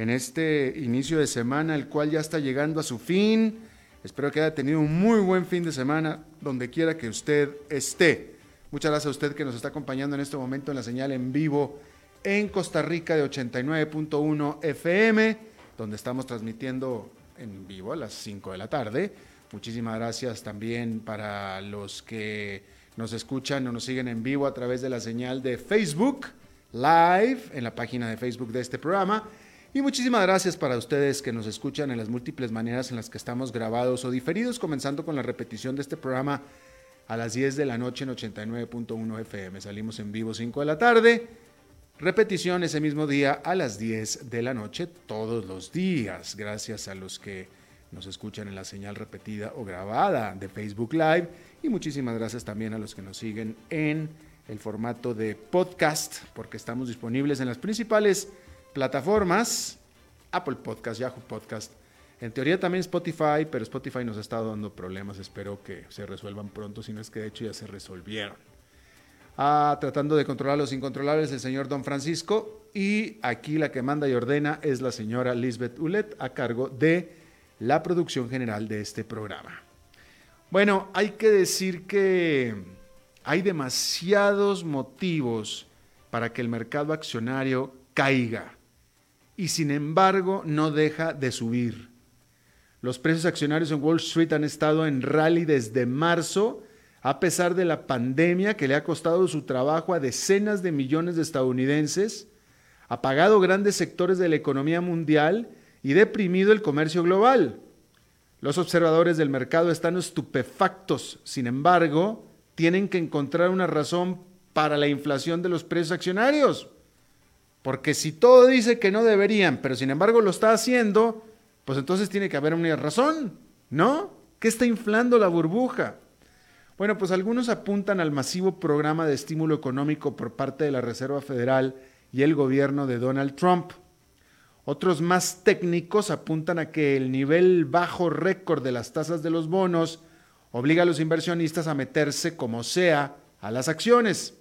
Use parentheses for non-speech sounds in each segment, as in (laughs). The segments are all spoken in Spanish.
en este inicio de semana, el cual ya está llegando a su fin. Espero que haya tenido un muy buen fin de semana donde quiera que usted esté. Muchas gracias a usted que nos está acompañando en este momento en la señal en vivo en Costa Rica de 89.1 FM, donde estamos transmitiendo en vivo a las 5 de la tarde Muchísimas gracias también para los que nos escuchan o nos siguen en vivo a través de la señal de Facebook Live en la página de Facebook de este programa. Y muchísimas gracias para ustedes que nos escuchan en las múltiples maneras en las que estamos grabados o diferidos, comenzando con la repetición de este programa a las 10 de la noche en 89.1 FM. Salimos en vivo 5 de la tarde. Repetición ese mismo día a las 10 de la noche todos los días. Gracias a los que nos escuchan en la señal repetida o grabada de Facebook Live. Y muchísimas gracias también a los que nos siguen en el formato de podcast, porque estamos disponibles en las principales plataformas, Apple Podcast, Yahoo Podcast. En teoría también Spotify, pero Spotify nos ha estado dando problemas. Espero que se resuelvan pronto, si no es que de hecho ya se resolvieron. Ah, tratando de controlar los incontrolables, el señor Don Francisco. Y aquí la que manda y ordena es la señora Lisbeth Ulet, a cargo de la producción general de este programa. Bueno, hay que decir que hay demasiados motivos para que el mercado accionario caiga y sin embargo no deja de subir. Los precios accionarios en Wall Street han estado en rally desde marzo, a pesar de la pandemia que le ha costado su trabajo a decenas de millones de estadounidenses, ha pagado grandes sectores de la economía mundial y deprimido el comercio global. Los observadores del mercado están estupefactos, sin embargo, tienen que encontrar una razón para la inflación de los precios accionarios. Porque si todo dice que no deberían, pero sin embargo lo está haciendo, pues entonces tiene que haber una razón, ¿no? ¿Qué está inflando la burbuja? Bueno, pues algunos apuntan al masivo programa de estímulo económico por parte de la Reserva Federal y el gobierno de Donald Trump. Otros más técnicos apuntan a que el nivel bajo récord de las tasas de los bonos obliga a los inversionistas a meterse como sea a las acciones.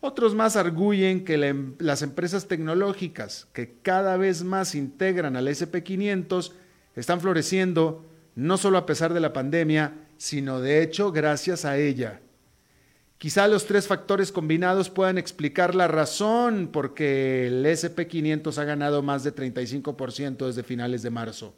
Otros más arguyen que em, las empresas tecnológicas que cada vez más integran al SP500 están floreciendo no solo a pesar de la pandemia, sino de hecho gracias a ella. Quizá los tres factores combinados puedan explicar la razón por que el SP500 ha ganado más de 35% desde finales de marzo.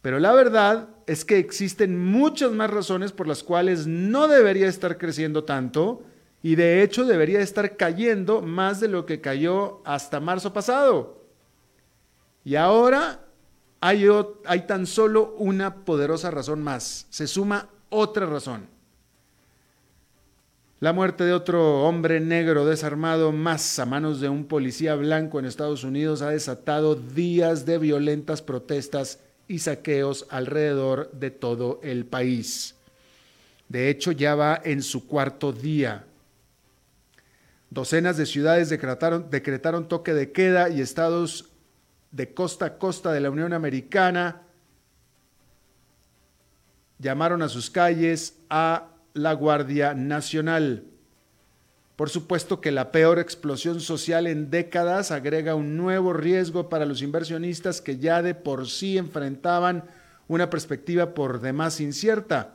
Pero la verdad es que existen muchas más razones por las cuales no debería estar creciendo tanto y de hecho debería estar cayendo más de lo que cayó hasta marzo pasado. Y ahora hay, tan solo una poderosa razón más. Se suma otra razón. La muerte de otro hombre negro desarmado más a manos de un policía blanco en Estados Unidos ha desatado días de violentas protestas y saqueos alrededor de todo el país. De hecho, ya va en su cuarto día. Docenas de ciudades decretaron, toque de queda y estados de costa a costa de la Unión Americana llamaron a sus calles a la Guardia Nacional. Por supuesto que la peor explosión social en décadas agrega un nuevo riesgo para los inversionistas que ya de por sí enfrentaban una perspectiva por demás incierta.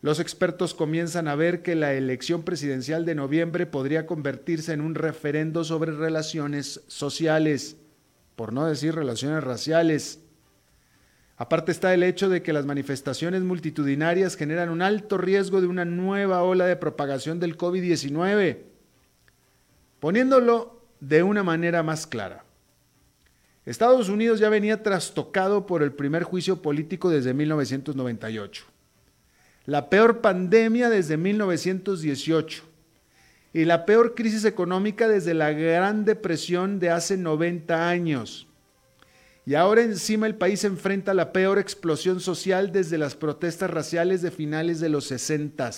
Los expertos comienzan a ver que la elección presidencial de noviembre podría convertirse en un referendo sobre relaciones sociales, por no decir relaciones raciales. Aparte está el hecho de que las manifestaciones multitudinarias generan un alto riesgo de una nueva ola de propagación del COVID-19. Poniéndolo de una manera más clara. Estados Unidos ya venía trastocado por el primer juicio político desde 1998, la peor pandemia desde 1918 y la peor crisis económica desde la Gran Depresión de hace 90 años. Y ahora encima el país enfrenta la peor explosión social desde las protestas raciales de finales de los 60.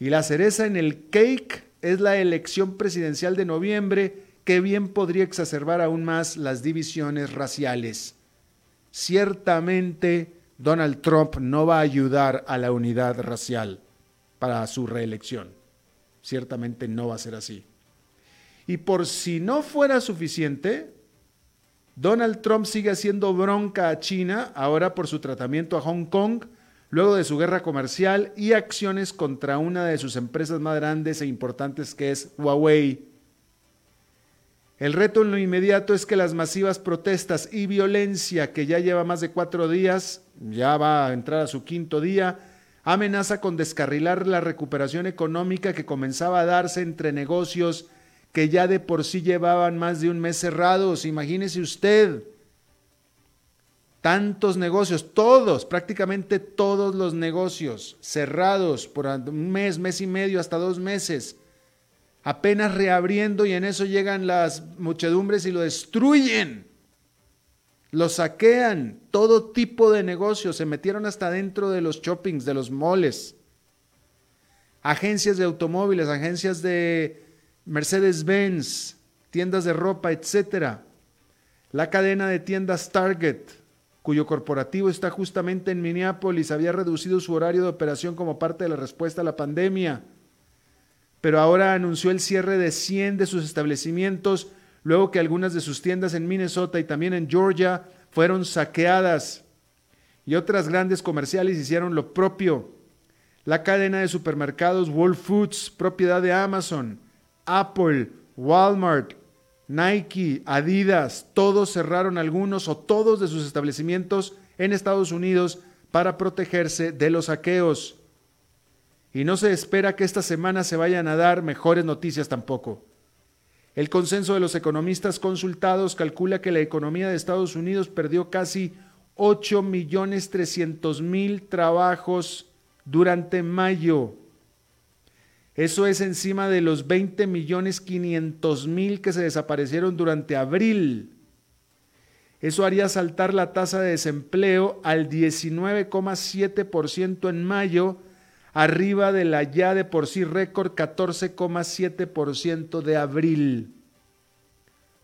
Y la cereza en el cake es la elección presidencial de noviembre que bien podría exacerbar aún más las divisiones raciales. Ciertamente, Donald Trump no va a ayudar a la unidad racial para su reelección. Ciertamente no va a ser así. Y por si no fuera suficiente, Donald Trump sigue haciendo bronca a China, ahora por su tratamiento a Hong Kong, luego de su guerra comercial y acciones contra una de sus empresas más grandes e importantes que es Huawei. El reto en lo inmediato es que las masivas protestas y violencia que ya lleva más de cuatro días, ya va a entrar a su quinto día, amenaza con descarrilar la recuperación económica que comenzaba a darse entre negocios que ya de por sí llevaban más de un mes cerrados. Imagínese usted, tantos negocios, todos, prácticamente todos los negocios cerrados por un mes, mes y medio, hasta dos meses apenas reabriendo y en eso llegan las muchedumbres y lo destruyen. Lo saquean, todo tipo de negocios, se metieron hasta dentro de los shoppings, de los moles. Agencias de automóviles, agencias de Mercedes-Benz, tiendas de ropa, etc. La cadena de tiendas Target, cuyo corporativo está justamente en Minneapolis, había reducido su horario de operación como parte de la respuesta a la pandemia pero ahora anunció el cierre de 100 de sus establecimientos, luego que algunas de sus tiendas en Minnesota y también en Georgia fueron saqueadas. Y otras grandes comerciales hicieron lo propio. La cadena de supermercados Whole Foods, propiedad de Amazon, Apple, Walmart, Nike, Adidas, todos cerraron algunos o todos de sus establecimientos en Estados Unidos para protegerse de los saqueos y no se espera que esta semana se vayan a dar mejores noticias tampoco. El consenso de los economistas consultados calcula que la economía de Estados Unidos perdió casi 8 millones 300 mil trabajos durante mayo. Eso es encima de los 20 millones 500 mil que se desaparecieron durante abril. Eso haría saltar la tasa de desempleo al 19,7% en mayo arriba de la ya de por sí récord 14,7% de abril.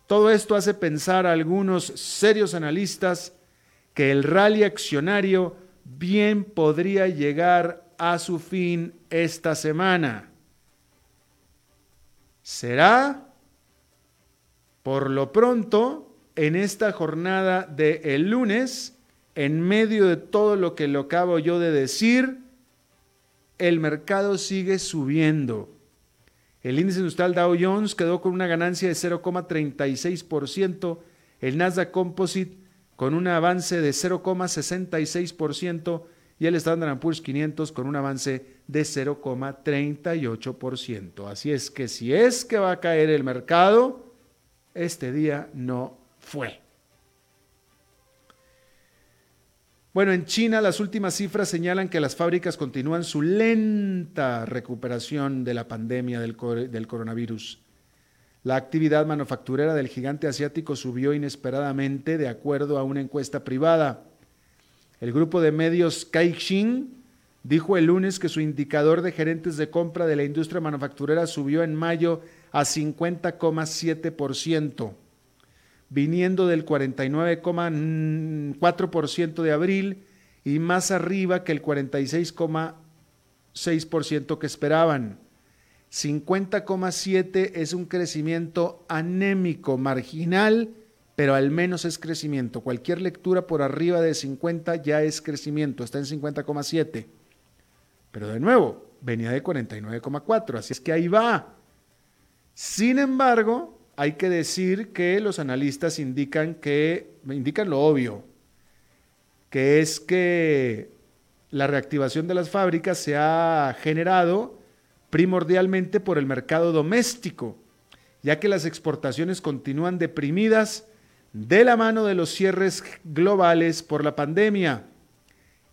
Todo esto hace pensar a algunos serios analistas que el rally accionario bien podría llegar a su fin esta semana. Será, por lo pronto, en esta jornada de el lunes, en medio de todo lo que lo acabo yo de decir, el mercado sigue subiendo. El índice industrial Dow Jones quedó con una ganancia de 0,36%, el Nasdaq Composite con un avance de 0,66% y el Standard Poor's 500 con un avance de 0,38%. Así es que si es que va a caer el mercado, este día no fue. Bueno, en China las últimas cifras señalan que las fábricas continúan su lenta recuperación de la pandemia del, coronavirus. La actividad manufacturera del gigante asiático subió inesperadamente de acuerdo a una encuesta privada. El grupo de medios Caixin dijo el lunes que su indicador de gerentes de compra de la industria manufacturera subió en mayo a 50,7% viniendo del 49,4% de abril y más arriba que el 46,6% que esperaban. 50,7 es un crecimiento anémico, marginal, pero al menos es crecimiento. Cualquier lectura por arriba de 50 ya es crecimiento, está en 50,7. Pero de nuevo, venía de 49,4, así es que ahí va. Sin embargo, hay que decir que los analistas indican que indican lo obvio, que es que la reactivación de las fábricas se ha generado primordialmente por el mercado doméstico, ya que las exportaciones continúan deprimidas de la mano de los cierres globales por la pandemia.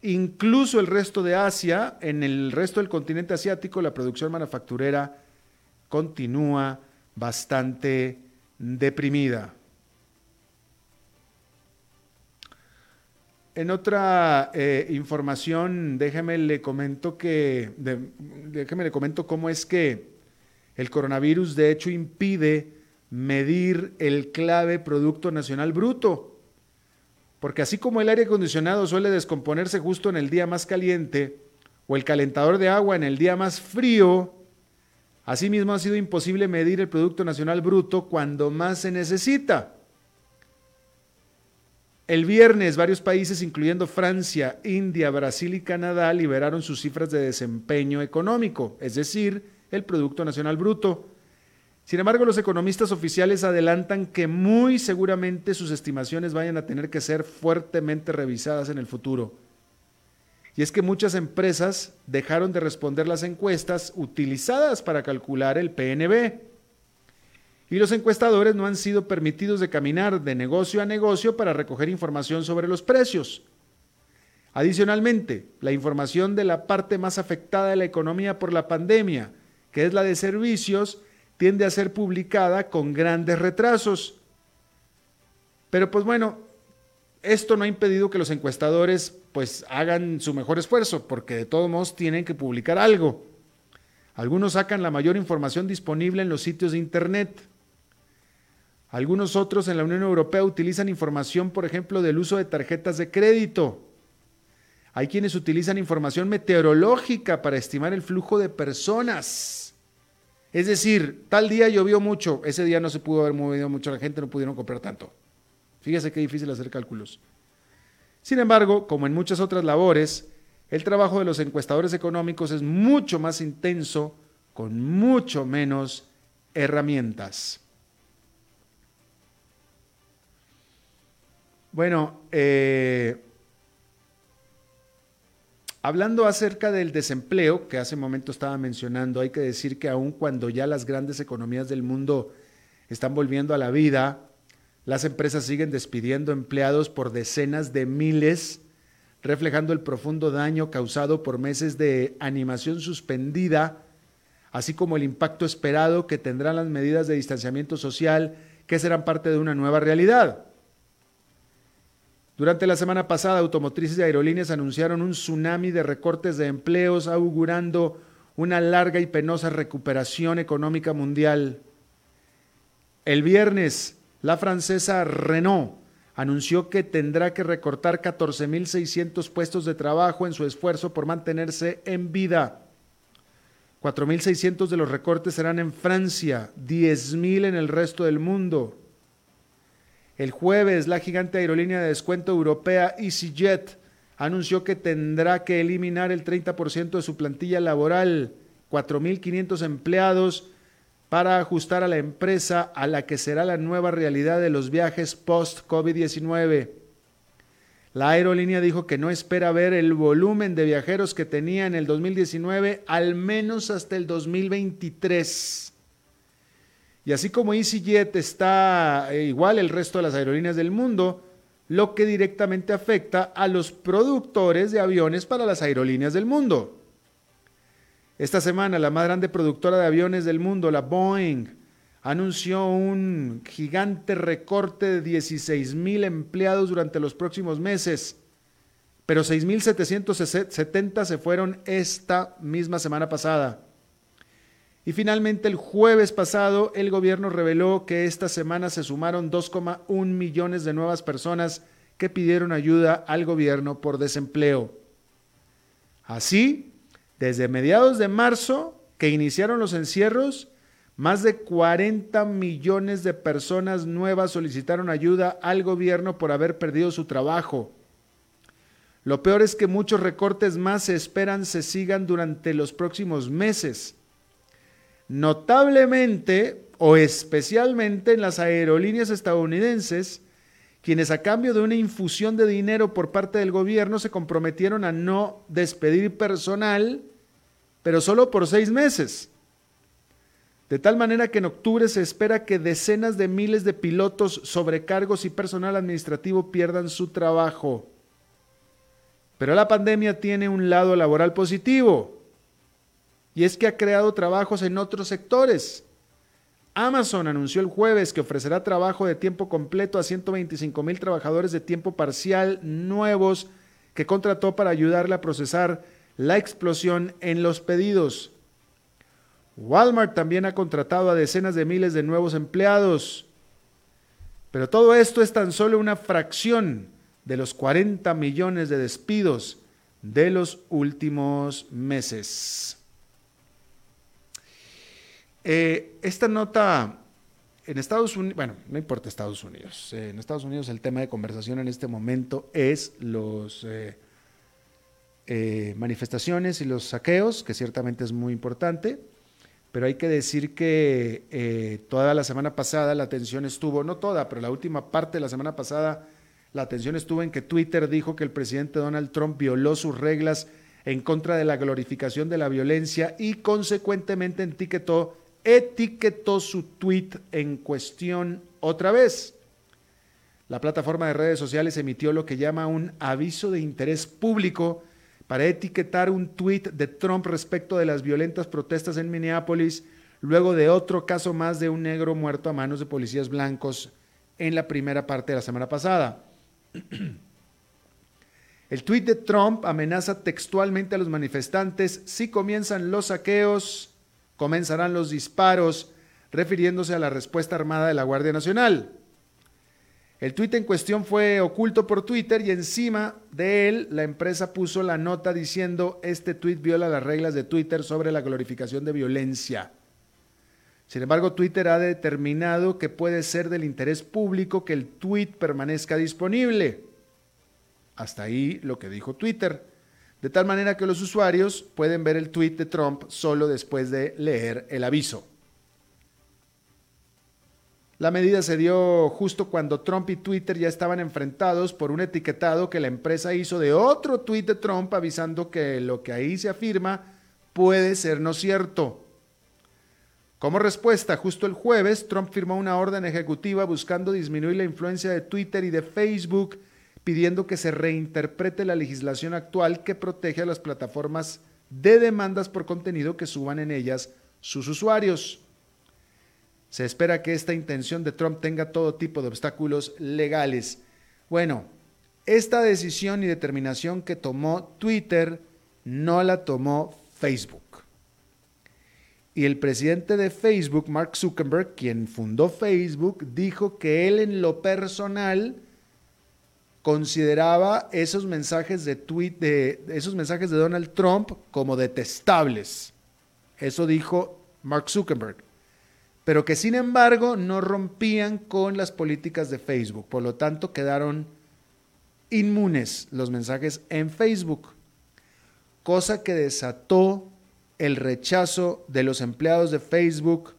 Incluso el resto de Asia, en el resto del continente asiático, la producción manufacturera continúa bastante deprimida. En otra eh, información, déjeme le comento que, déjeme le comento cómo es que el coronavirus de hecho impide medir el clave Producto Nacional Bruto. Porque así como el aire acondicionado suele descomponerse justo en el día más caliente o el calentador de agua en el día más frío, asimismo ha sido imposible medir el Producto Nacional Bruto cuando más se necesita. El viernes varios países, incluyendo Francia, India, Brasil y Canadá, liberaron sus cifras de desempeño económico, es decir, el Producto Nacional Bruto sin embargo, los economistas oficiales adelantan que muy seguramente sus estimaciones vayan a tener que ser fuertemente revisadas en el futuro. Y es que muchas empresas dejaron de responder las encuestas utilizadas para calcular el PNB. Y los encuestadores no han sido permitidos de caminar de negocio a negocio para recoger información sobre los precios. Adicionalmente, la información de la parte más afectada de la economía por la pandemia, que es la de servicios, tiende a ser publicada con grandes retrasos. Pero pues bueno, esto no ha impedido que los encuestadores pues hagan su mejor esfuerzo, porque de todos modos tienen que publicar algo. Algunos sacan la mayor información disponible en los sitios de Internet. Algunos otros en la Unión Europea utilizan información, por ejemplo, del uso de tarjetas de crédito. Hay quienes utilizan información meteorológica para estimar el flujo de personas. Es decir, tal día llovió mucho, ese día no se pudo haber movido mucho, la gente no pudieron comprar tanto. Fíjese qué difícil hacer cálculos. Sin embargo, como en muchas otras labores, el trabajo de los encuestadores económicos es mucho más intenso, con mucho menos herramientas. Bueno, eh, Hablando acerca del desempleo, que hace un momento estaba mencionando, hay que decir que aun cuando ya las grandes economías del mundo están volviendo a la vida, las empresas siguen despidiendo empleados por decenas de miles, reflejando el profundo daño causado por meses de animación suspendida, así como el impacto esperado que tendrán las medidas de distanciamiento social que serán parte de una nueva realidad. Durante la semana pasada, automotrices y aerolíneas anunciaron un tsunami de recortes de empleos, augurando una larga y penosa recuperación económica mundial. El viernes, la francesa Renault anunció que tendrá que recortar 14.600 puestos de trabajo en su esfuerzo por mantenerse en vida. 4.600 de los recortes serán en Francia, 10.000 en el resto del mundo. El jueves, la gigante aerolínea de descuento europea EasyJet anunció que tendrá que eliminar el 30% de su plantilla laboral, 4.500 empleados, para ajustar a la empresa a la que será la nueva realidad de los viajes post-COVID-19. La aerolínea dijo que no espera ver el volumen de viajeros que tenía en el 2019 al menos hasta el 2023. Y así como EasyJet está eh, igual el resto de las aerolíneas del mundo, lo que directamente afecta a los productores de aviones para las aerolíneas del mundo. Esta semana, la más grande productora de aviones del mundo, la Boeing, anunció un gigante recorte de 16 mil empleados durante los próximos meses, pero 6.770 se fueron esta misma semana pasada. Y finalmente el jueves pasado el gobierno reveló que esta semana se sumaron 2,1 millones de nuevas personas que pidieron ayuda al gobierno por desempleo. Así, desde mediados de marzo que iniciaron los encierros, más de 40 millones de personas nuevas solicitaron ayuda al gobierno por haber perdido su trabajo. Lo peor es que muchos recortes más se esperan se sigan durante los próximos meses notablemente o especialmente en las aerolíneas estadounidenses, quienes a cambio de una infusión de dinero por parte del gobierno se comprometieron a no despedir personal, pero solo por seis meses. De tal manera que en octubre se espera que decenas de miles de pilotos, sobrecargos y personal administrativo pierdan su trabajo. Pero la pandemia tiene un lado laboral positivo, y es que ha creado trabajos en otros sectores. Amazon anunció el jueves que ofrecerá trabajo de tiempo completo a 125 mil trabajadores de tiempo parcial nuevos que contrató para ayudarle a procesar la explosión en los pedidos. Walmart también ha contratado a decenas de miles de nuevos empleados. Pero todo esto es tan solo una fracción de los 40 millones de despidos de los últimos meses. Eh, esta nota en Estados Unidos, bueno, no importa Estados Unidos, eh, en Estados Unidos el tema de conversación en este momento es los eh, manifestaciones y los saqueos, que ciertamente es muy importante pero hay que decir que eh, toda la semana pasada la atención estuvo, no toda, pero la última parte de la semana pasada, la atención estuvo en que Twitter dijo que el presidente Donald Trump violó sus reglas en contra de la glorificación de la violencia y consecuentemente etiquetó, etiquetó su tweet en cuestión otra vez. La plataforma de redes sociales emitió lo que llama un aviso de interés público para etiquetar un tuit de Trump respecto de las violentas protestas en Minneapolis, luego de otro caso más de un negro muerto a manos de policías blancos en la primera parte de la semana pasada. (clears throat) El tuit de Trump amenaza textualmente a los manifestantes, si comienzan los saqueos, comenzarán los disparos, refiriéndose a la respuesta armada de la Guardia Nacional. El tuit en cuestión fue oculto por Twitter y encima de él la empresa puso la nota diciendo este tuit viola las reglas de Twitter sobre la glorificación de violencia. Sin embargo, Twitter ha determinado que puede ser del interés público que el tuit permanezca disponible. Hasta ahí lo que dijo Twitter. De tal manera que los usuarios pueden ver el tuit de Trump solo después de leer el aviso. La medida se dio justo cuando Trump y Twitter ya estaban enfrentados por un etiquetado que la empresa hizo de otro tuit de Trump avisando que lo que ahí se afirma puede ser no cierto. Como respuesta, justo el jueves, Trump firmó una orden ejecutiva buscando disminuir la influencia de Twitter y de Facebook, pidiendo que se reinterprete la legislación actual que protege a las plataformas de demandas por contenido que suban en ellas sus usuarios. Se espera que esta intención de Trump tenga todo tipo de obstáculos legales. Bueno, esta decisión y determinación que tomó Twitter no la tomó Facebook. Y el presidente de Facebook, Mark Zuckerberg, quien fundó Facebook, dijo que él en lo personal consideraba esos mensajes de tweet de esos mensajes de Donald Trump como detestables. Eso dijo Mark Zuckerberg pero que sin embargo no rompían con las políticas de Facebook. Por lo tanto, quedaron inmunes los mensajes en Facebook, cosa que desató el rechazo de los empleados de Facebook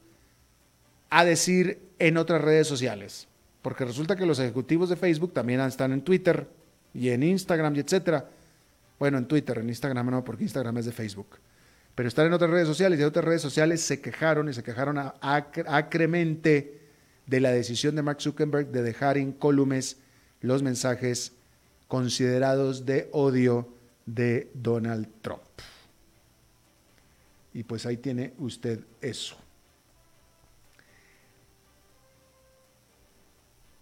a decir en otras redes sociales. Porque resulta que los ejecutivos de Facebook también están en Twitter y en Instagram y etcétera. Bueno, en Twitter, en Instagram no, porque Instagram es de Facebook pero están en otras redes sociales y en otras redes sociales se quejaron y se quejaron acremente de la decisión de Mark Zuckerberg de dejar incólumes los mensajes considerados de odio de Donald Trump. Y pues ahí tiene usted eso.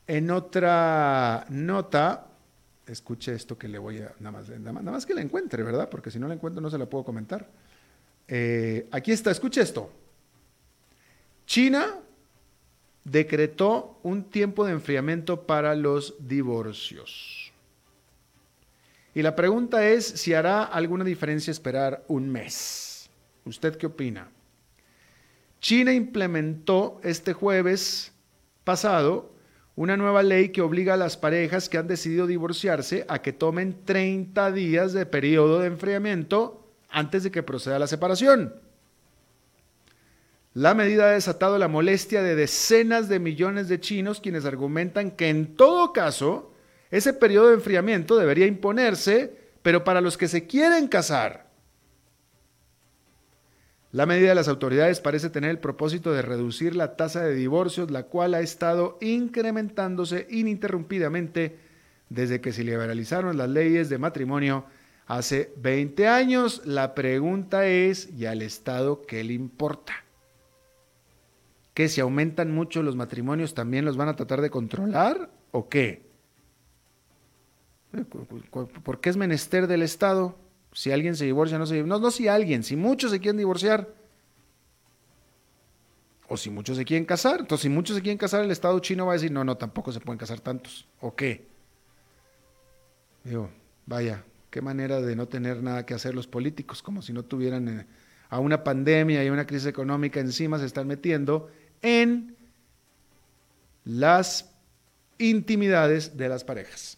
En otra nota, escuche esto que le voy a, nada más, nada más que la encuentre, ¿verdad? Porque si no la encuentro no se la puedo comentar. Eh, aquí está, escuche esto. China decretó un tiempo de enfriamiento para los divorcios. Y la pregunta es si hará alguna diferencia esperar un mes. ¿Usted qué opina? China implementó este jueves pasado una nueva ley que obliga a las parejas que han decidido divorciarse a que tomen 30 días de periodo de enfriamiento antes de que proceda la separación. La medida ha desatado la molestia de decenas de millones de chinos quienes argumentan que en todo caso ese periodo de enfriamiento debería imponerse, pero para los que se quieren casar. La medida de las autoridades parece tener el propósito de reducir la tasa de divorcios, la cual ha estado incrementándose ininterrumpidamente desde que se liberalizaron las leyes de matrimonio hace 20 años. La pregunta es, ¿y al Estado qué le importa? ¿Que si aumentan mucho los matrimonios también los van a tratar de controlar o qué? ¿Por qué es menester del Estado? Si alguien se divorcia, no se divorcia. No, no si alguien, si muchos se quieren divorciar. O si muchos se quieren casar. Entonces, si muchos se quieren casar, el Estado chino va a decir, no, no, tampoco se pueden casar tantos. ¿O qué? Digo, vaya, qué manera de no tener nada que hacer los políticos, como si no tuvieran eh, a una pandemia y una crisis económica encima, se están metiendo en las intimidades de las parejas.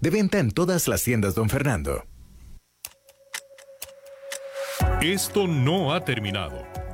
De venta en todas las tiendas, don Fernando. Esto no ha terminado.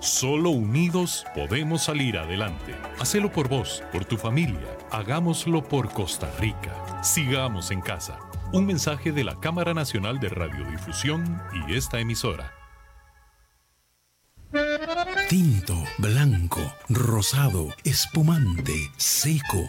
Solo unidos podemos salir adelante. Hacelo por vos, por tu familia. Hagámoslo por Costa Rica. Sigamos en casa. Un mensaje de la Cámara Nacional de Radiodifusión y esta emisora. Tinto, blanco, rosado, espumante, seco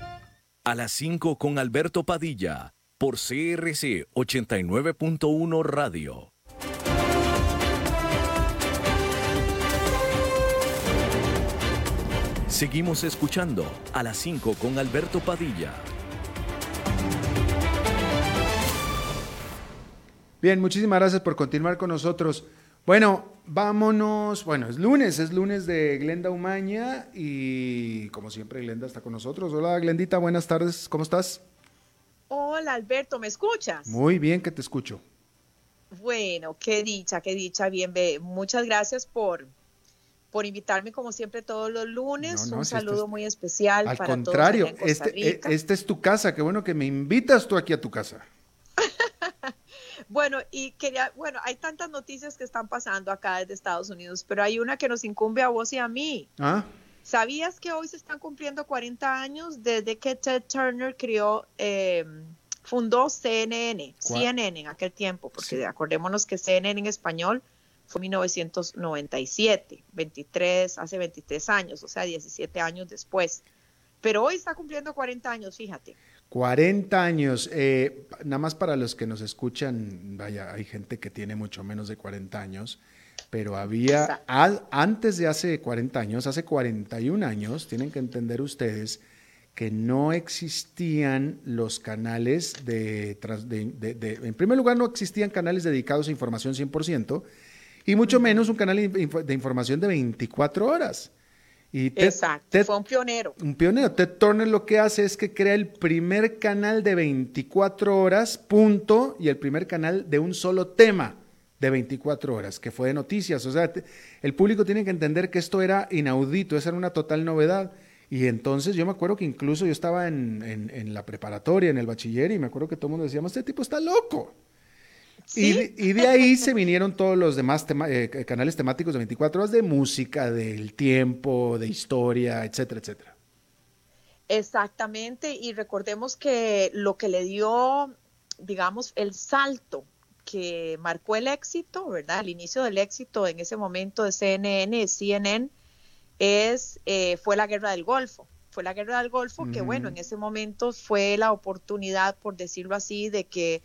a las 5 con Alberto Padilla por CRC 89.1 Radio. Seguimos escuchando a las 5 con Alberto Padilla. Bien, muchísimas gracias por continuar con nosotros. Bueno, vámonos. Bueno, es lunes, es lunes de Glenda Umaña y como siempre Glenda está con nosotros. Hola Glendita, buenas tardes, ¿cómo estás? Hola Alberto, ¿me escuchas? Muy bien que te escucho. Bueno, qué dicha, qué dicha, bien, muchas gracias por, por invitarme como siempre todos los lunes. Un saludo muy especial al contrario, este, e, esta es tu casa, qué bueno que me invitas tú aquí a tu casa. Bueno, y quería, bueno, hay tantas noticias que están pasando acá desde Estados Unidos, pero hay una que nos incumbe a vos y a mí. ¿Ah? ¿Sabías que hoy se están cumpliendo 40 años desde que Ted Turner creó, eh, fundó CNN, CNN en aquel tiempo, porque acordémonos que CNN en español fue 1997, 23, hace 23 años, o sea, 17 años después. Pero hoy está cumpliendo 40 años, fíjate. 40 años. Eh, nada más para los que nos escuchan, vaya, hay gente que tiene mucho menos de 40 años, pero había, antes de hace 40 años, hace 41 años, tienen que entender ustedes que no existían los canales de, de, en primer lugar, no existían canales dedicados a información 100%, y mucho menos un canal de información de 24 horas. Y Exacto, fue un pionero. Un pionero. Ted Turner lo que hace es que crea el primer canal de 24 horas, punto, y el primer canal de un solo tema de 24 horas, que fue de noticias. O sea, el público tiene que entender que esto era inaudito, esa era una total novedad. Y entonces yo me acuerdo que incluso yo estaba en, en la preparatoria, en el bachiller, y me acuerdo que todo el mundo decía, este tipo está loco. Y, de ahí se vinieron todos los demás eh, canales temáticos de 24 horas de música, del tiempo, de historia, etcétera, etcétera. Exactamente, y recordemos que lo que le dio, digamos, el salto que marcó el éxito, ¿verdad? El inicio del éxito en ese momento de CNN, CNN, es, eh, fue la guerra del Golfo. Fue la guerra del Golfo que, bueno, en ese momento fue la oportunidad, por decirlo así, de que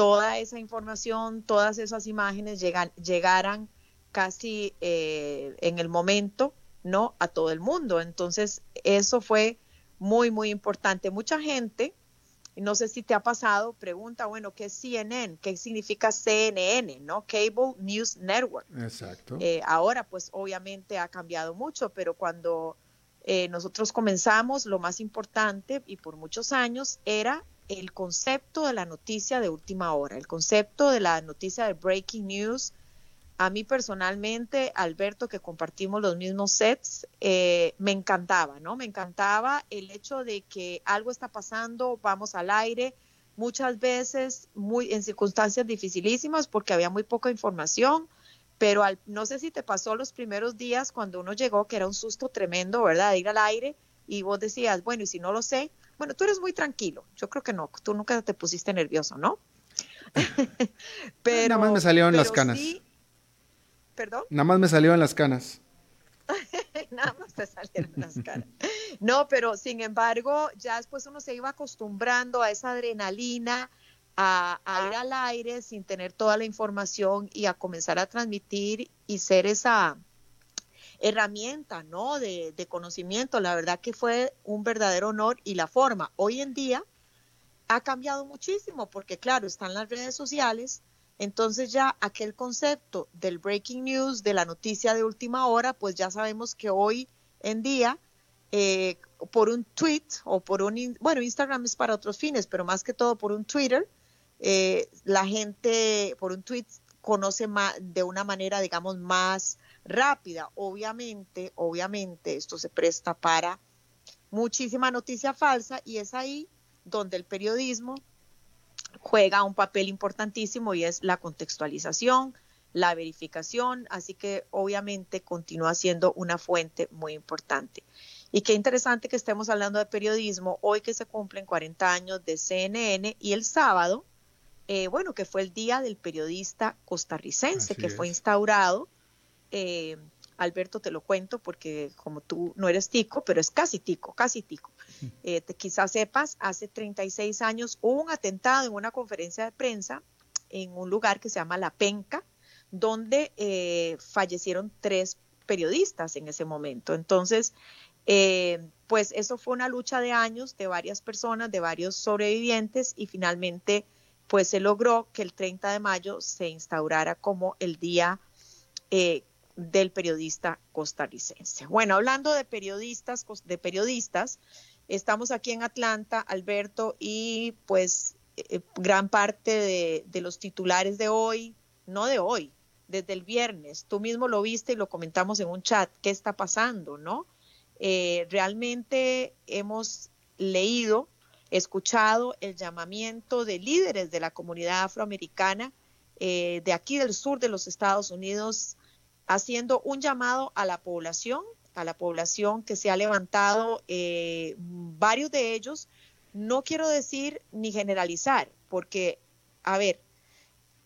toda esa información, todas esas imágenes llegan, llegaran casi eh, en el momento, ¿no? A todo el mundo. Entonces, eso fue muy, muy importante. Mucha gente, no sé si te ha pasado, pregunta, bueno, ¿qué es CNN? ¿Qué significa CNN? ¿No? Cable News Network. Exacto. Eh, ahora, pues, obviamente ha cambiado mucho, pero cuando eh, nosotros comenzamos, lo más importante, y por muchos años, era el concepto de la noticia de última hora, el concepto de la noticia de breaking news. A mí personalmente, Alberto, que compartimos los mismos sets, eh, me encantaba, ¿no? Me encantaba el hecho de que algo está pasando, vamos al aire, muchas veces muy en circunstancias dificilísimas porque había muy poca información, pero no sé si te pasó los primeros días cuando uno llegó, que era un susto tremendo, ¿verdad? De ir al aire y vos decías, bueno, y si no lo sé, bueno, tú eres muy tranquilo. Yo creo que no. Tú nunca te pusiste nervioso, ¿no? (laughs) pero, Nada más me salió en las canas. ¿Perdón? Nada más me salió en las canas. (laughs) Nada más te salieron las canas. No, pero sin embargo, ya después uno se iba acostumbrando a esa adrenalina, a, a, ir al aire sin tener toda la información y a comenzar a transmitir y ser esa, herramienta, ¿no? De, conocimiento. La verdad que fue un verdadero honor y la forma. Hoy en día ha cambiado muchísimo porque, claro, están las redes sociales. Entonces ya aquel concepto del breaking news, de la noticia de última hora, pues ya sabemos que hoy en día, eh, por un tweet o por un, bueno, Instagram es para otros fines, pero más que todo por un Twitter, eh, la gente por un tweet conoce más, de una manera, digamos, más rápida. Obviamente, obviamente, esto se presta para muchísima noticia falsa y es ahí donde el periodismo juega un papel importantísimo y es la contextualización, la verificación, así que obviamente continúa siendo una fuente muy importante. Y qué interesante que estemos hablando de periodismo hoy que se cumplen 40 años de CNN y el sábado, eh, bueno, que fue el Día del Periodista Costarricense, que fue instaurado eh, Alberto, te lo cuento porque como tú no eres tico, pero es casi tico, casi tico. (laughs) Eh, quizás sepas, hace 36 años hubo un atentado en una conferencia de prensa en un lugar que se llama La Penca, donde eh, fallecieron tres periodistas en ese momento. Entonces, pues eso fue una lucha de años de varias personas, de varios sobrevivientes y finalmente pues se logró que el 30 de mayo se instaurara como el día eh, del periodista costarricense. Bueno, hablando de periodistas, de periodistas, estamos aquí en Atlanta, Alberto, y pues eh, gran parte de, los titulares de hoy, no de hoy, desde el viernes, tú mismo lo viste y lo comentamos en un chat, ¿qué está pasando, no? Eh, realmente hemos leído, escuchado el llamamiento de líderes de la comunidad afroamericana eh, de aquí del sur de los Estados Unidos, haciendo un llamado a la población, a la población que se ha levantado, eh, varios de ellos, no quiero decir ni generalizar, porque, a ver,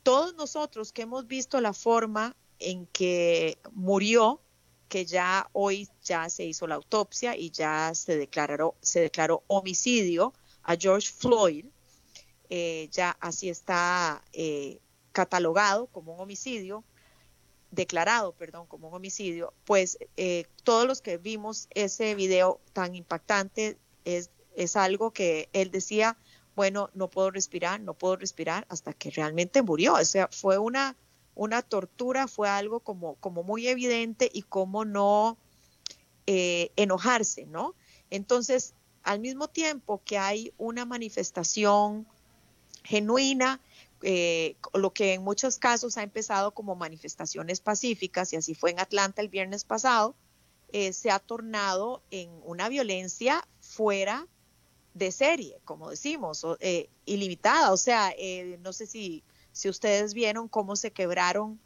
todos nosotros que hemos visto la forma en que murió, que ya hoy ya se hizo la autopsia y ya se declaró, se declaró homicidio a George Floyd, eh, ya así está eh, catalogado como un homicidio, declarado, perdón, como un homicidio, pues eh, todos los que vimos ese video tan impactante es, es algo que él decía, bueno, no puedo respirar, no puedo respirar hasta que realmente murió. O sea, fue una, una tortura, fue algo como, como muy evidente y cómo no eh, enojarse, ¿no? Entonces, al mismo tiempo que hay una manifestación genuina, eh, lo que en muchos casos ha empezado como manifestaciones pacíficas, y así fue en Atlanta el viernes pasado, eh, se ha tornado en una violencia fuera de serie, como decimos, eh, ilimitada. O sea, no sé si, si ustedes vieron cómo se quebraron,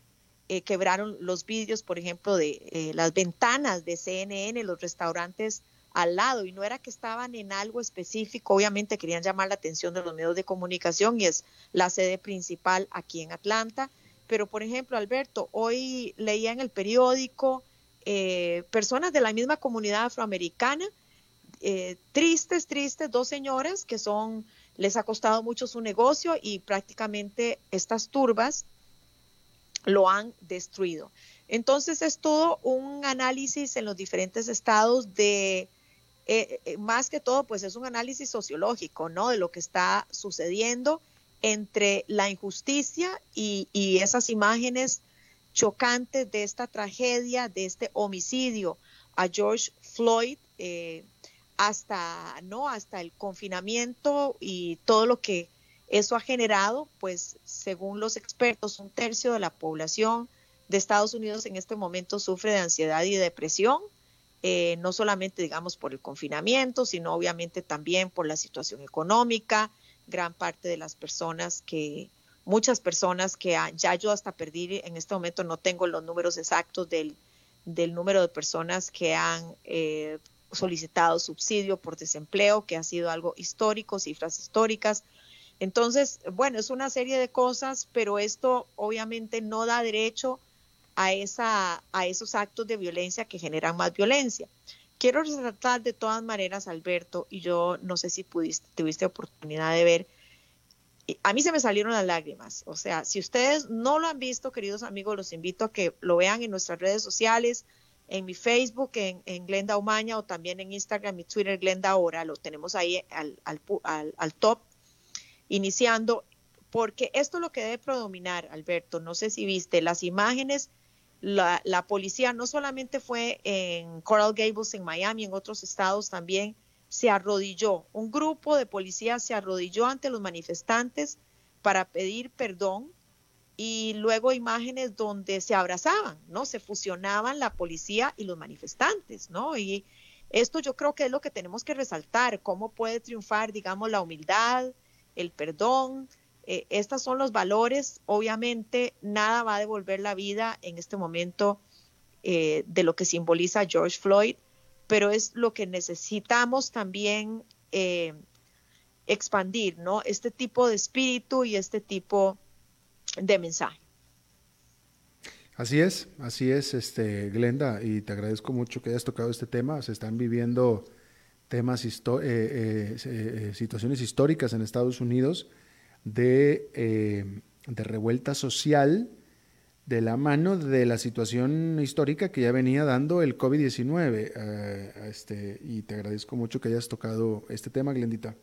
quebraron los vídeos, por ejemplo, de las ventanas de CNN, los restaurantes al lado y no era que estaban en algo específico, obviamente querían llamar la atención de los medios de comunicación y es la sede principal aquí en Atlanta. Pero, por ejemplo, Alberto, hoy leía en el periódico eh, personas de la misma comunidad afroamericana, eh, tristes, tristes, dos señoras que son, les ha costado mucho su negocio y prácticamente estas turbas lo han destruido. Entonces es todo un análisis en los diferentes estados de eh, eh, más que todo, pues es un análisis sociológico, ¿no? De lo que está sucediendo entre la injusticia y, esas imágenes chocantes de esta tragedia, de este homicidio a George Floyd, eh, hasta, ¿no? Hasta el confinamiento y todo lo que eso ha generado, pues según los expertos, un tercio de la población de Estados Unidos en este momento sufre de ansiedad y depresión eh, no solamente, digamos, por el confinamiento, sino obviamente también por la situación económica. Gran parte de las personas que, muchas personas que ya yo hasta perdí, en este momento no tengo los números exactos del, número de personas que han eh, solicitado subsidio por desempleo, que ha sido algo histórico, cifras históricas. Entonces, bueno, es una serie de cosas, pero esto obviamente no da derecho a, esa, a esos actos de violencia que generan más violencia. Quiero resaltar de todas maneras, Alberto, y yo no sé si pudiste, tuviste oportunidad de ver, a mí se me salieron las lágrimas. O sea, si ustedes no lo han visto, queridos amigos, los invito a que lo vean en nuestras redes sociales, en mi Facebook, en, Glenda Umaña o también en Instagram y Twitter, Glenda Ahora, lo tenemos ahí al, al, al top, iniciando, porque esto es lo que debe predominar, Alberto. No sé si viste las imágenes la, policía no solamente fue en Coral Gables, en Miami, en otros estados también, se arrodilló. Un grupo de policías se arrodilló ante los manifestantes para pedir perdón y luego imágenes donde se abrazaban, ¿no? Se fusionaban la policía y los manifestantes, ¿no? Y esto yo creo que es lo que tenemos que resaltar, cómo puede triunfar, digamos, la humildad, el perdón, eh, estos son los valores. Obviamente, nada va a devolver la vida en este momento eh, de lo que simboliza George Floyd, pero es lo que necesitamos también eh, expandir, ¿no? Este tipo de espíritu y este tipo de mensaje. Así es, así es, este, Glenda, y te agradezco mucho que hayas tocado este tema. Se están viviendo temas, situaciones históricas en Estados Unidos eh, de, revuelta social de la mano de la situación histórica que ya venía dando el COVID-19. Eh, este, y te agradezco mucho que hayas tocado este tema, Glendita.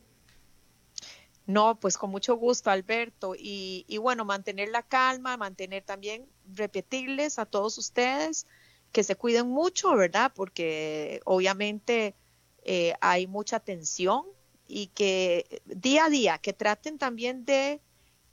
No, pues con mucho gusto, Alberto. Y, bueno, mantener la calma, mantener también, repetirles a todos ustedes que se cuiden mucho, ¿verdad? Porque obviamente eh, hay mucha tensión y que día a día, que traten también de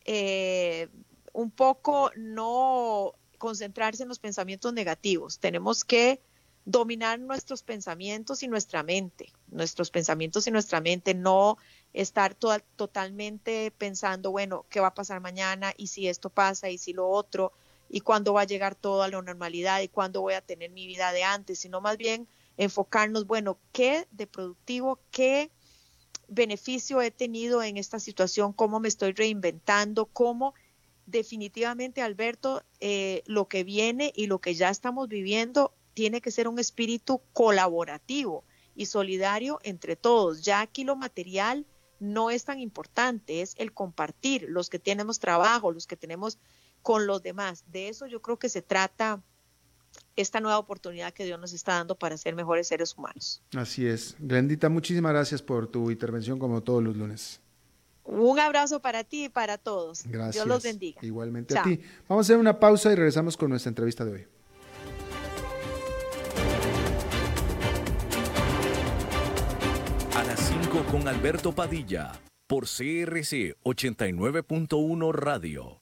eh, un poco no concentrarse en los pensamientos negativos. Tenemos que dominar nuestros pensamientos y nuestra mente, nuestros pensamientos y nuestra mente, no estar totalmente pensando, bueno, ¿qué va a pasar mañana? ¿Y si esto pasa? ¿Y si lo otro? ¿Y cuándo va a llegar todo a la normalidad? ¿Y cuándo voy a tener mi vida de antes? Sino más bien enfocarnos, bueno, ¿qué de productivo, qué beneficio he tenido en esta situación? ¿Cómo me estoy reinventando? ¿Cómo definitivamente, Alberto, eh, lo que viene y lo que ya estamos viviendo tiene que ser un espíritu colaborativo y solidario entre todos. Ya aquí lo material no es tan importante, es el compartir, los que tenemos trabajo, los que tenemos con los demás. De eso yo creo que se trata esta nueva oportunidad que Dios nos está dando para ser mejores seres humanos. Así es. Glendita, muchísimas gracias por tu intervención como todos los lunes. Un abrazo para ti y para todos. Gracias. Dios los bendiga. Igualmente a ti. Vamos a hacer una pausa y regresamos con nuestra entrevista de hoy. con Alberto Padilla por CRC 89.1 Radio.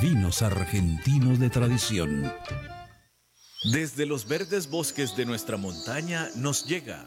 vinos argentinos de tradición. Desde los verdes bosques de nuestra montaña nos llega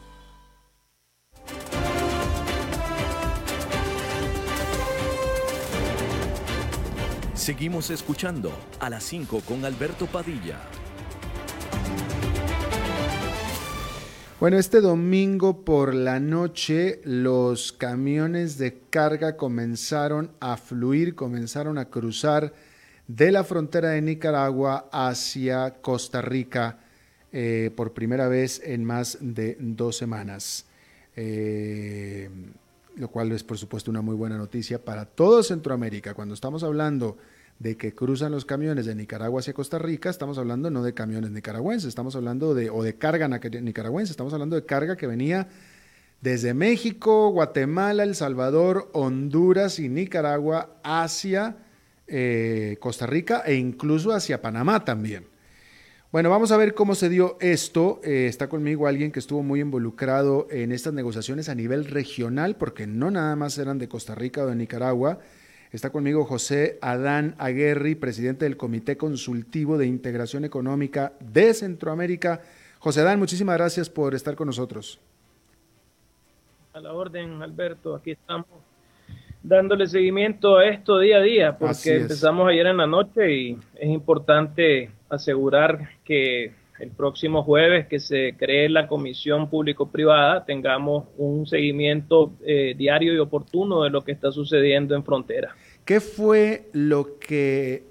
Seguimos escuchando a las 5 con Alberto Padilla. Bueno, este domingo por la noche los camiones de carga comenzaron a fluir, comenzaron a cruzar de la frontera de Nicaragua hacia Costa Rica eh, por primera vez en más de dos semanas. Eh, lo cual es por supuesto una muy buena noticia para todo Centroamérica. Cuando estamos hablando de que cruzan los camiones de Nicaragua hacia Costa Rica, estamos hablando no de camiones nicaragüenses, estamos hablando de, o de carga nicaragüense, estamos hablando de carga que venía desde México, Guatemala, El Salvador, Honduras y Nicaragua hacia eh, Costa Rica e incluso hacia Panamá también. Bueno, vamos a ver cómo se dio esto. Eh, está conmigo alguien que estuvo muy involucrado en estas negociaciones a nivel regional, porque no nada más eran de Costa Rica o de Nicaragua. Está conmigo José Adán Aguerri, presidente del Comité Consultivo de Integración Económica de Centroamérica. José Adán, muchísimas gracias por estar con nosotros. A la orden, Alberto, aquí estamos dándole seguimiento a esto día a día, porque empezamos ayer en la noche y es importante asegurar que el próximo jueves que se cree la comisión público-privada tengamos un seguimiento eh, diario y oportuno de lo que está sucediendo en frontera. ¿Qué fue lo que,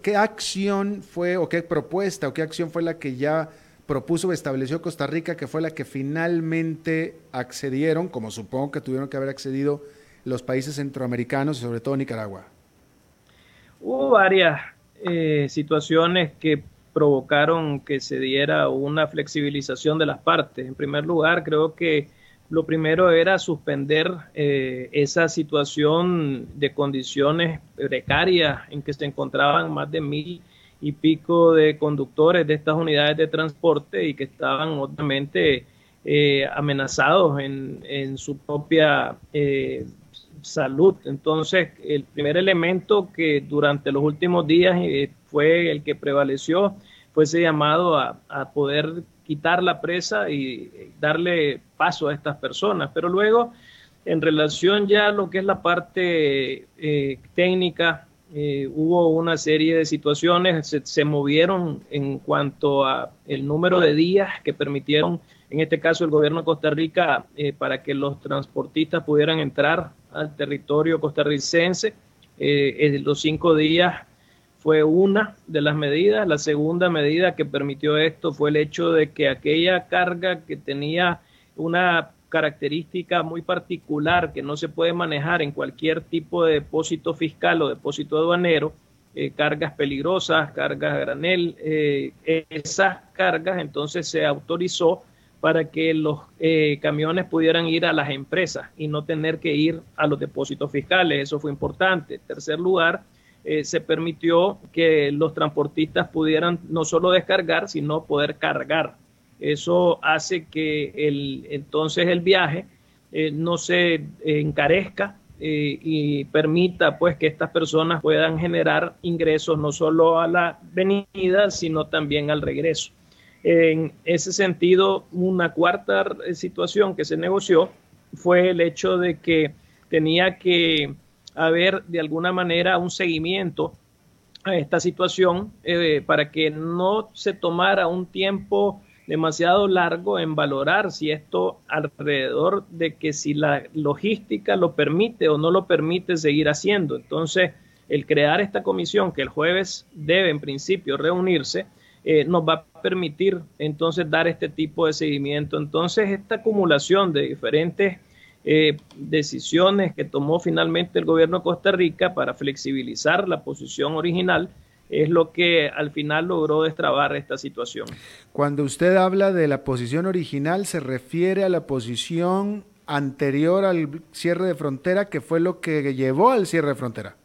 qué acción fue o qué propuesta o qué acción fue la que ya propuso o estableció Costa Rica, que fue la que finalmente accedieron, como supongo que tuvieron que haber accedido los países centroamericanos y sobre todo Nicaragua? Hubo varias eh, situaciones que provocaron que se diera una flexibilización de las partes. En primer lugar, creo que lo primero era suspender eh, esa situación de condiciones precarias en que se encontraban más de mil y pico de conductores de estas unidades de transporte y que estaban obviamente eh, amenazados en, en, su propia salud. Entonces, el primer elemento que durante los últimos días eh, fue el que prevaleció fue ese llamado a, poder quitar la presa y darle paso a estas personas. Pero luego, en relación ya a lo que es la parte eh, técnica eh, hubo una serie de situaciones, se, se, movieron en cuanto a el número de días que permitieron, en este caso el gobierno de Costa Rica, eh, para que los transportistas pudieran entrar al territorio costarricense. Eh, los cinco días fue una de las medidas. La segunda medida que permitió esto fue el hecho de que aquella carga que tenía una característica muy particular que no se puede manejar en cualquier tipo de depósito fiscal o depósito aduanero, eh, cargas peligrosas, cargas a granel, eh, esas cargas entonces se autorizó para que los eh, camiones pudieran ir a las empresas y no tener que ir a los depósitos fiscales. Eso fue importante. En tercer lugar, se permitió que los transportistas pudieran no solo descargar, sino poder cargar eso hace que el, entonces el viaje eh, no se encarezca eh, y permita pues que estas personas puedan generar ingresos no solo a la venida, sino también al regreso. En ese sentido, una cuarta situación que se negoció fue el hecho de que tenía que haber de alguna manera un seguimiento a esta situación eh, para que no se tomara un tiempo demasiado largo en valorar si esto alrededor de que si la logística lo permite o no lo permite seguir haciendo. Entonces, el crear esta comisión que el jueves debe en principio reunirse, eh, nos va a permitir entonces dar este tipo de seguimiento. Entonces, esta acumulación de diferentes eh, decisiones que tomó finalmente el gobierno de Costa Rica para flexibilizar la posición original, es lo que al final logró destrabar esta situación. Cuando usted habla de la posición original, se refiere a la posición anterior al cierre de frontera, que fue lo que llevó al cierre de frontera.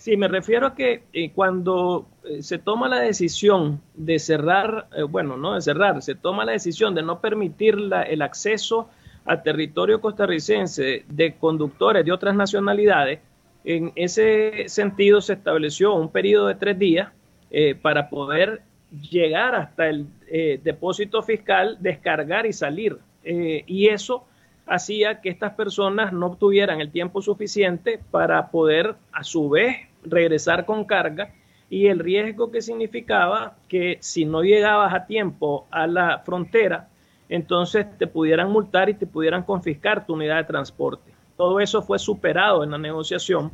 Sí, me refiero a que eh, cuando eh, se toma la decisión de cerrar, eh, bueno, no de cerrar, se toma la decisión de no permitir el acceso al territorio costarricense de conductores de otras nacionalidades, en ese sentido se estableció un periodo de tres días para poder llegar hasta el depósito fiscal, descargar y salir. Y eso hacía que estas personas no obtuvieran el tiempo suficiente para poder a su vez regresar con carga y el riesgo que significaba que si no llegabas a tiempo a la frontera, entonces te pudieran multar y te pudieran confiscar tu unidad de transporte. Todo eso fue superado en la negociación.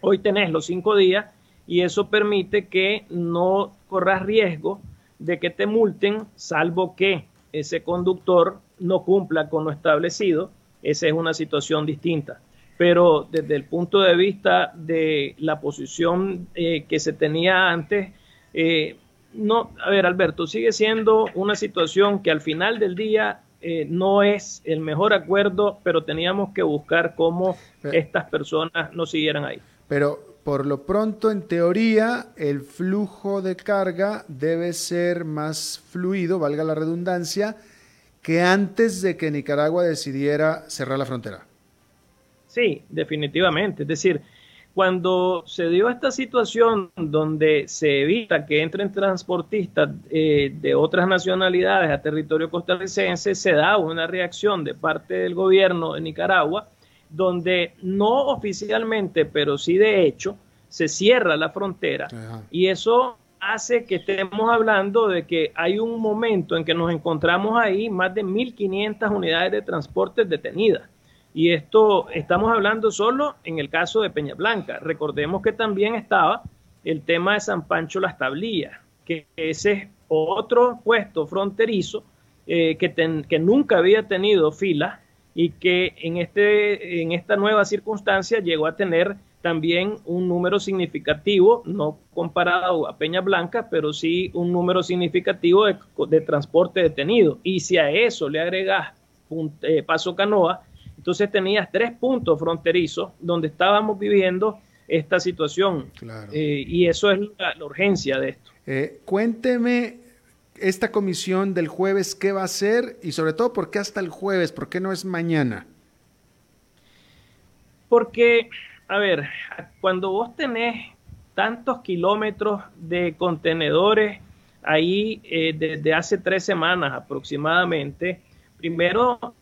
Hoy tenés los cinco días y eso permite que no corras riesgo de que te multen, salvo que ese conductor no cumpla con lo establecido. Esa es una situación distinta. Pero desde el punto de vista de la posición eh, que se tenía antes, eh, no, a ver, Alberto, sigue siendo una situación que al final del día eh, no es el mejor acuerdo, pero teníamos que buscar cómo estas personas no siguieran ahí. Pero por lo pronto, en teoría, el flujo de carga debe ser más fluido, valga la redundancia, que antes de que Nicaragua decidiera cerrar la frontera. Sí, definitivamente. Es decir, cuando se dio esta situación donde se evita que entren transportistas eh, de otras nacionalidades a territorio costarricense, se da una reacción de parte del gobierno de Nicaragua, donde no oficialmente, pero sí de hecho, se cierra la frontera. Y eso hace que estemos hablando de que hay un momento en que nos encontramos ahí más de 1.500 unidades de transporte detenidas. Y esto estamos hablando solo en el caso de Peña Blanca. Recordemos que también estaba el tema de San Pancho Las Tablillas, que ese es otro puesto fronterizo eh, que, nunca había tenido fila y que en, este, en esta nueva circunstancia llegó a tener también un número significativo, no comparado a Peña Blanca, pero sí un número significativo de, transporte detenido. Y si a eso le agregas eh, Paso Canoa, entonces tenías tres puntos fronterizos donde estábamos viviendo esta situación. Eh, y eso es la, urgencia de esto. Eh, cuénteme esta comisión del jueves, ¿qué va a hacer? Y sobre todo, ¿por qué hasta el jueves? ¿Por qué no es mañana? Porque, a ver, cuando vos tenés tantos kilómetros de contenedores ahí eh, desde hace tres semanas aproximadamente, primero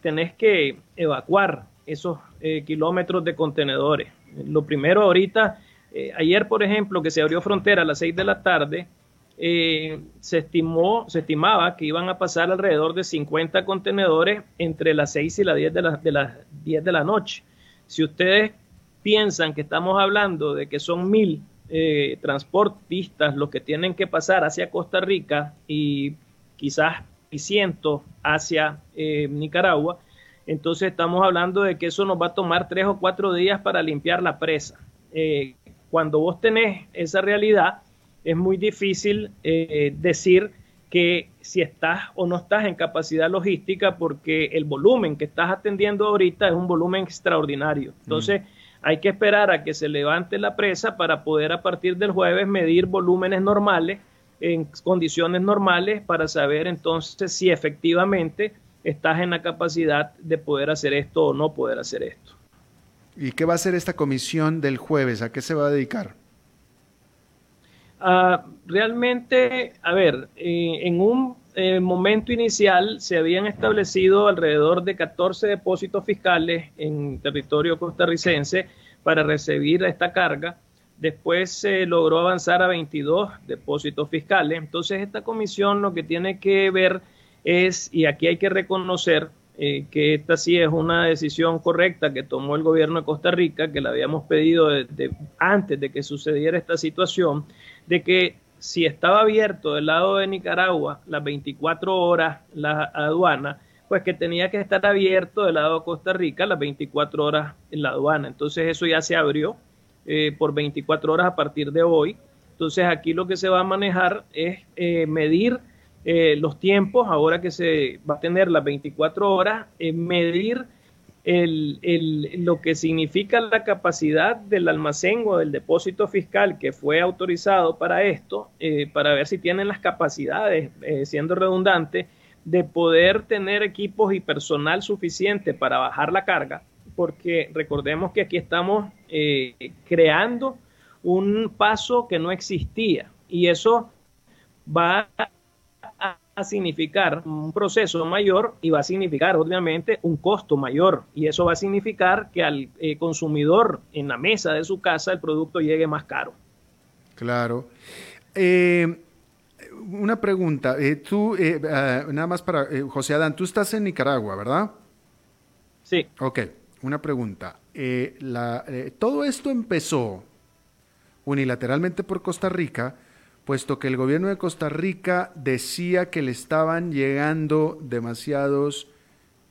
tenés que evacuar esos eh, kilómetros de contenedores. Lo primero ahorita, eh, ayer por ejemplo, que se abrió frontera a las 6 de la tarde, eh, se estimó, se estimaba que iban a pasar alrededor de 50 contenedores entre las 6 y las 10 de, de las 10 de la noche. Si ustedes piensan que estamos hablando de que son mil transportistas los que tienen que pasar hacia Costa Rica y quizás y cientos hacia eh, Nicaragua, entonces estamos hablando de que eso nos va a tomar tres o cuatro días para limpiar la presa. Eh, cuando vos tenés esa realidad, es muy difícil decir que si estás o no estás en capacidad logística porque el volumen que estás atendiendo ahorita es un volumen extraordinario. Entonces, hay que esperar a que se levante la presa para poder a partir del jueves medir volúmenes normales en condiciones normales para saber entonces si efectivamente estás en la capacidad de poder hacer esto o no poder hacer esto. ¿Y qué va a hacer esta comisión del jueves? ¿A qué se va a dedicar? Ah, realmente, a ver, eh, en un eh, momento inicial se habían establecido alrededor de 14 depósitos fiscales en territorio costarricense para recibir esta carga. Después se logró avanzar a 22 depósitos fiscales. Entonces esta comisión lo que tiene que ver es, y aquí hay que reconocer eh, que esta sí es una decisión correcta que tomó el gobierno de Costa Rica, que la habíamos pedido antes de que sucediera esta situación, de que si estaba abierto del lado de Nicaragua las 24 horas la aduana, pues que tenía que estar abierto del lado de Costa Rica las 24 horas en la aduana. Entonces eso ya se abrió eh, por 24 horas a partir de hoy. Entonces aquí lo que se va a manejar es eh, medir eh, los tiempos, ahora que se va a tener las 24 horas, medir lo que significa la capacidad del almacén o del depósito fiscal que fue autorizado para esto, para ver si tienen las capacidades, siendo redundante, de poder tener equipos y personal suficiente para bajar la carga, porque recordemos que aquí estamos eh, creando un paso que no existía y eso va a significar un proceso mayor y va a significar obviamente un costo mayor y eso va a significar que al eh, consumidor en la mesa de su casa el producto llegue más caro. Claro. Eh, una pregunta, eh, tú, ah, nada más para José Adán, tú estás en Nicaragua, ¿verdad? Sí. Ok, una pregunta. todo esto empezó unilateralmente por Costa Rica puesto que el gobierno de Costa Rica decía que le estaban llegando demasiados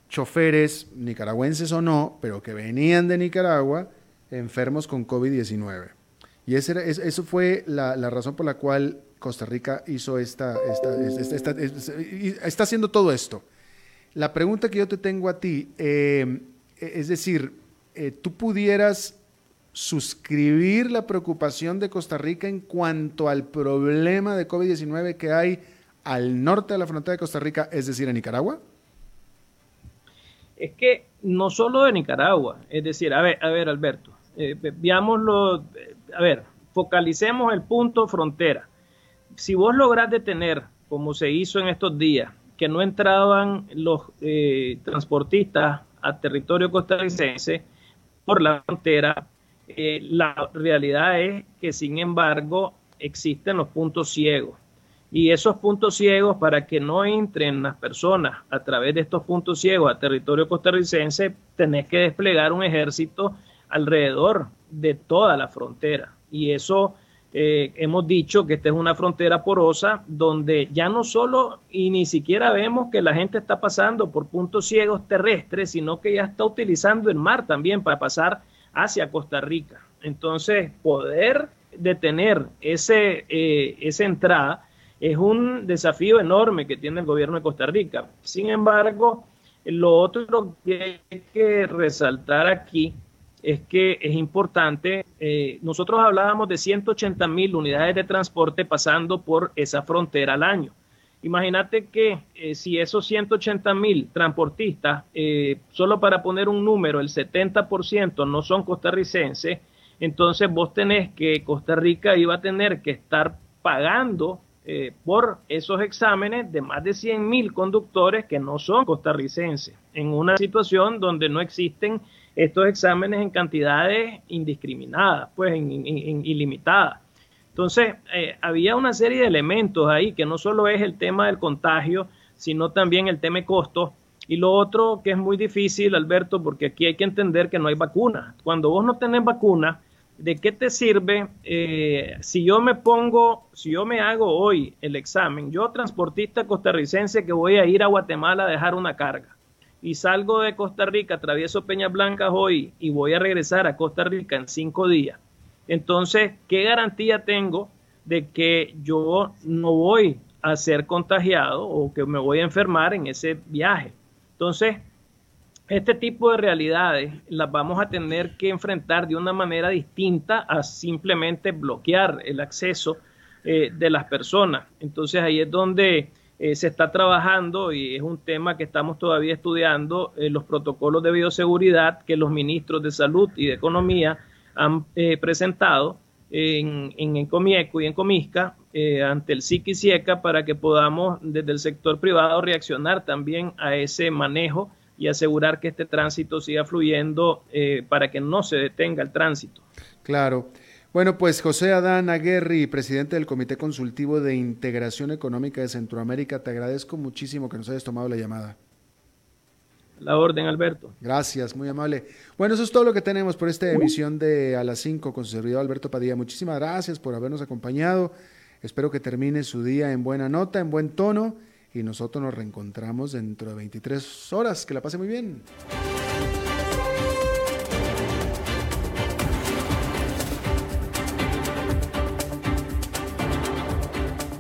choferes, nicaragüenses o no, pero que venían de Nicaragua, enfermos con COVID-19. Y eso fue la, razón por la cual Costa Rica hizo esta, está haciendo todo esto. La pregunta que yo te tengo a ti, eh, es decir, eh, tú pudieras suscribir la preocupación de Costa Rica en cuanto al problema de COVID-19 que hay al norte de la frontera de Costa Rica, es decir, en Nicaragua? Es que no solo de Nicaragua, es decir, a ver, a ver Alberto, eh, veámoslo, eh, a ver, focalicemos el punto frontera. Si vos lográs detener, como se hizo en estos días, que no entraban los eh, transportistas a territorio costarricense por la frontera, eh, la realidad es que, sin embargo, existen los puntos ciegos. Y esos puntos ciegos, para que no entren las personas a través de estos puntos ciegos a territorio costarricense, tenés que desplegar un ejército alrededor de toda la frontera. Y eso eh, hemos dicho que esta es una frontera porosa donde ya no solo y ni siquiera vemos que la gente está pasando por puntos ciegos terrestres, sino que ya está utilizando el mar también para pasar hacia Costa Rica. Entonces, poder detener ese, eh, esa entrada es un desafío enorme que tiene el gobierno de Costa Rica. Sin embargo, lo otro que hay que resaltar aquí es que es importante, eh, nosotros hablábamos de 180 mil unidades de transporte pasando por esa frontera al año. Imagínate que eh, si esos 180 mil transportistas, eh, solo para poner un número, el 70% no son costarricenses, entonces vos tenés que Costa Rica iba a tener que estar pagando por esos exámenes de más de 100.000 conductores que no son costarricenses, en una situación donde no existen estos exámenes en cantidades indiscriminadas, pues en, ilimitadas. Entonces, eh, había una serie de elementos ahí que no solo es el tema del contagio, sino también el tema de costos. Y lo otro que es muy difícil, Alberto, porque aquí hay que entender que no hay vacuna. Cuando vos no tenés vacuna, ¿de qué te sirve eh, si yo me pongo, si yo me hago hoy el examen, yo transportista costarricense que voy a ir a Guatemala a dejar una carga y salgo de Costa Rica, atravieso Peñas Blancas hoy y voy a regresar a Costa Rica en cinco días. Entonces, ¿qué garantía tengo de que yo no voy a ser contagiado o que me voy a enfermar en ese viaje? Entonces, este tipo de realidades las vamos a tener que enfrentar de una manera distinta a simplemente bloquear el acceso eh, de las personas. Entonces ahí es donde eh, se está trabajando y es un tema que estamos todavía estudiando, eh, los protocolos de bioseguridad que los ministros de salud y de economía han presentado en, en Encomieco y en Comisca ante el SIC y SIECA para que podamos desde el sector privado reaccionar también a ese manejo y asegurar que este tránsito siga fluyendo eh, para que no se detenga el tránsito. Claro. Bueno, pues José Adán Aguerri, presidente del Comité Consultivo de Integración Económica de Centroamérica, te agradezco muchísimo que nos hayas tomado la llamada. La orden, Alberto. Gracias, muy amable. Bueno, eso es todo lo que tenemos por esta emisión de A las 5 con su servidor Alberto Padilla. Muchísimas gracias por habernos acompañado. Espero que termine su día en buena nota, en buen tono y nosotros nos reencontramos dentro de 23 horas. Que la pase muy bien.